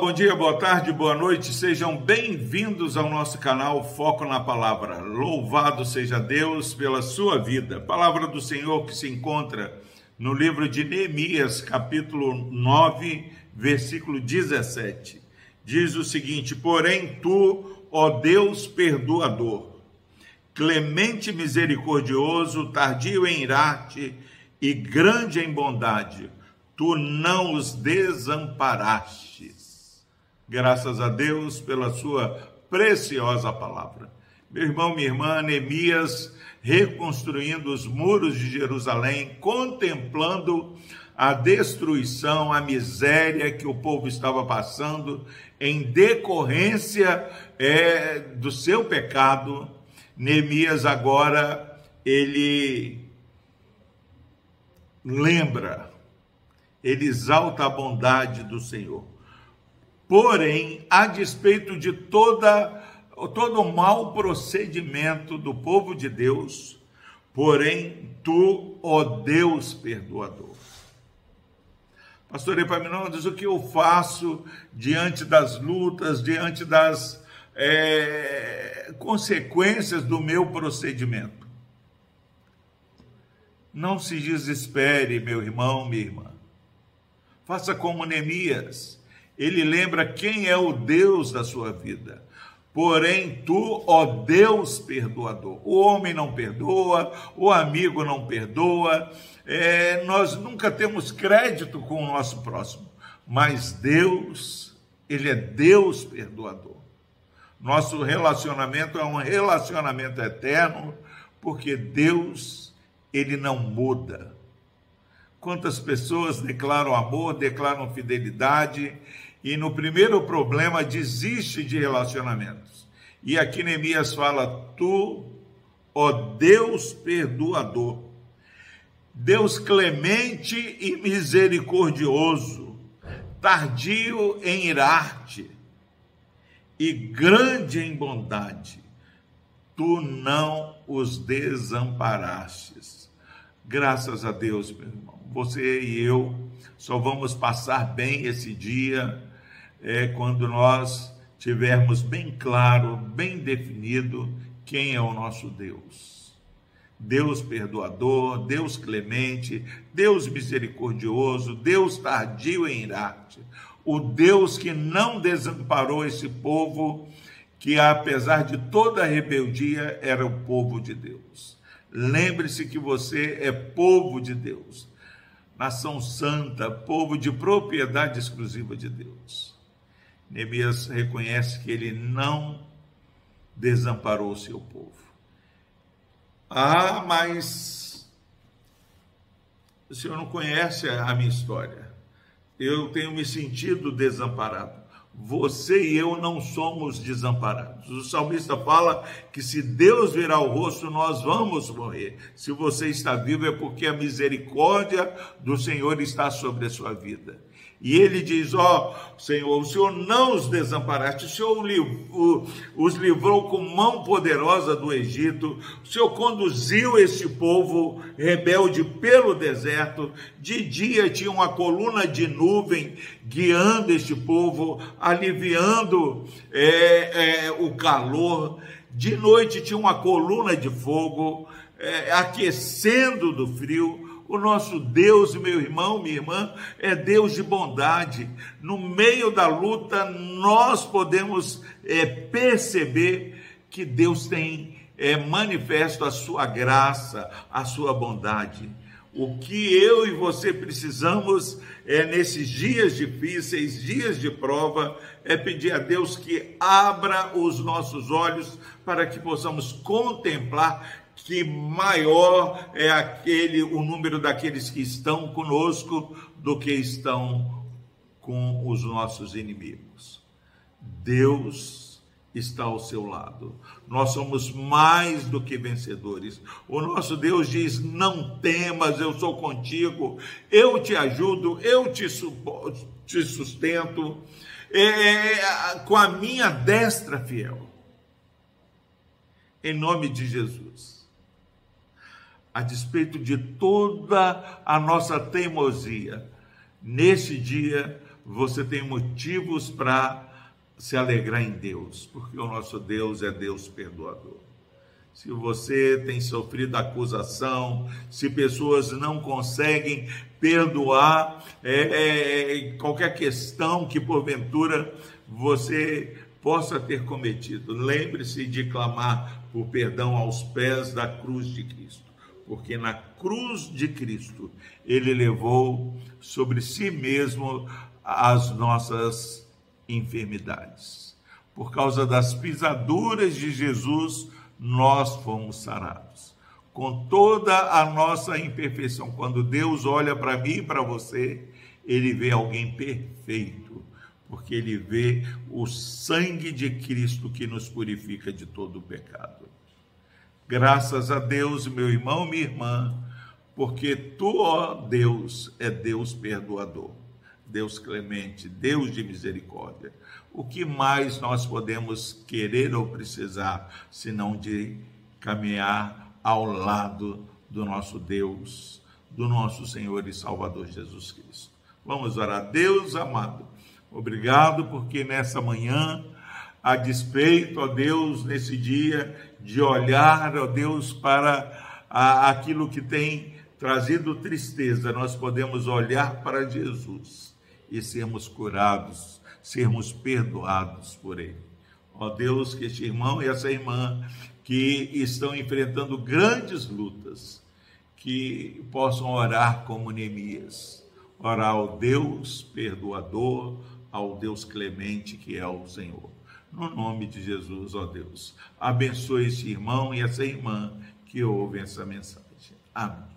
bom dia, boa tarde, boa noite. Sejam bem-vindos ao nosso canal Foco na Palavra. Louvado seja Deus pela sua vida. Palavra do Senhor que se encontra no livro de Neemias, capítulo 9, versículo 17. Diz o seguinte: Porém, tu, ó Deus perdoador, clemente misericordioso, tardio em irar-te e grande em bondade, tu não os desamparastes. Graças a Deus pela sua preciosa palavra. Meu irmão, minha irmã, Neemias, reconstruindo os muros de Jerusalém, contemplando a destruição, a miséria que o povo estava passando em decorrência é, do seu pecado. Neemias agora ele lembra, ele exalta a bondade do Senhor. Porém, a despeito de toda todo o mau procedimento do povo de Deus, porém tu, ó Deus perdoador. Pastor Epaminondas, o que eu faço diante das lutas, diante das é, consequências do meu procedimento? Não se desespere, meu irmão, minha irmã. Faça como Neemias. Ele lembra quem é o Deus da sua vida. Porém, tu, ó Deus perdoador, o homem não perdoa, o amigo não perdoa, é, nós nunca temos crédito com o nosso próximo, mas Deus, Ele é Deus perdoador. Nosso relacionamento é um relacionamento eterno, porque Deus, Ele não muda. Quantas pessoas declaram amor, declaram fidelidade, e no primeiro problema desiste de relacionamentos. E aqui Neemias fala: Tu, ó Deus perdoador, Deus clemente e misericordioso, tardio em irar-te e grande em bondade, tu não os desamparastes. Graças a Deus, meu irmão. Você e eu só vamos passar bem esse dia é quando nós tivermos bem claro, bem definido quem é o nosso Deus. Deus perdoador, Deus clemente, Deus misericordioso, Deus tardio em irar-te, o Deus que não desamparou esse povo, que apesar de toda a rebeldia era o povo de Deus. Lembre-se que você é povo de Deus, nação santa, povo de propriedade exclusiva de Deus. Neemias reconhece que ele não desamparou o seu povo. Ah, mas o senhor não conhece a minha história. Eu tenho me sentido desamparado. Você e eu não somos desamparados. O salmista fala que se Deus virar o rosto, nós vamos morrer. Se você está vivo, é porque a misericórdia do Senhor está sobre a sua vida. E ele diz: Ó oh, Senhor, o Senhor não os desamparaste, o Senhor os livrou com mão poderosa do Egito, o Senhor conduziu esse povo rebelde pelo deserto. De dia tinha uma coluna de nuvem guiando este povo, aliviando é, é, o calor. De noite tinha uma coluna de fogo, é, aquecendo do frio o nosso Deus, meu irmão, minha irmã, é Deus de bondade. No meio da luta, nós podemos é, perceber que Deus tem é, manifesto a sua graça, a sua bondade. O que eu e você precisamos é nesses dias difíceis, dias de prova, é pedir a Deus que abra os nossos olhos para que possamos contemplar que maior é aquele o número daqueles que estão conosco do que estão com os nossos inimigos. Deus está ao seu lado. Nós somos mais do que vencedores. O nosso Deus diz: "Não temas, eu sou contigo. Eu te ajudo, eu te, te sustento é, com a minha destra fiel." Em nome de Jesus a despeito de toda a nossa teimosia, nesse dia você tem motivos para se alegrar em Deus, porque o nosso Deus é Deus perdoador. Se você tem sofrido acusação, se pessoas não conseguem perdoar é, é, qualquer questão que porventura você possa ter cometido, lembre-se de clamar por perdão aos pés da cruz de Cristo, porque na cruz de Cristo ele levou sobre si mesmo as nossas enfermidades. Por causa das pisaduras de Jesus, nós fomos sarados. Com toda a nossa imperfeição, quando Deus olha para mim e para você, ele vê alguém perfeito, porque ele vê o sangue de Cristo que nos purifica de todo o pecado. Graças a Deus, meu irmão, minha irmã, porque tu, ó Deus, é Deus perdoador. Deus clemente, Deus de misericórdia. O que mais nós podemos querer ou precisar, senão de caminhar ao lado do nosso Deus, do nosso Senhor e Salvador Jesus Cristo? Vamos orar. Deus amado, obrigado porque nessa manhã, a despeito, ó Deus, nesse dia, de olhar, ó Deus, para aquilo que tem trazido tristeza, nós podemos olhar para Jesus e sermos curados, sermos perdoados por Ele. Ó Deus, que este irmão e essa irmã que estão enfrentando grandes lutas, que possam orar como Neemias, orar ao Deus perdoador, ao Deus clemente que é o Senhor. No nome de Jesus, ó Deus, abençoe este irmão e essa irmã que ouvem essa mensagem. Amém.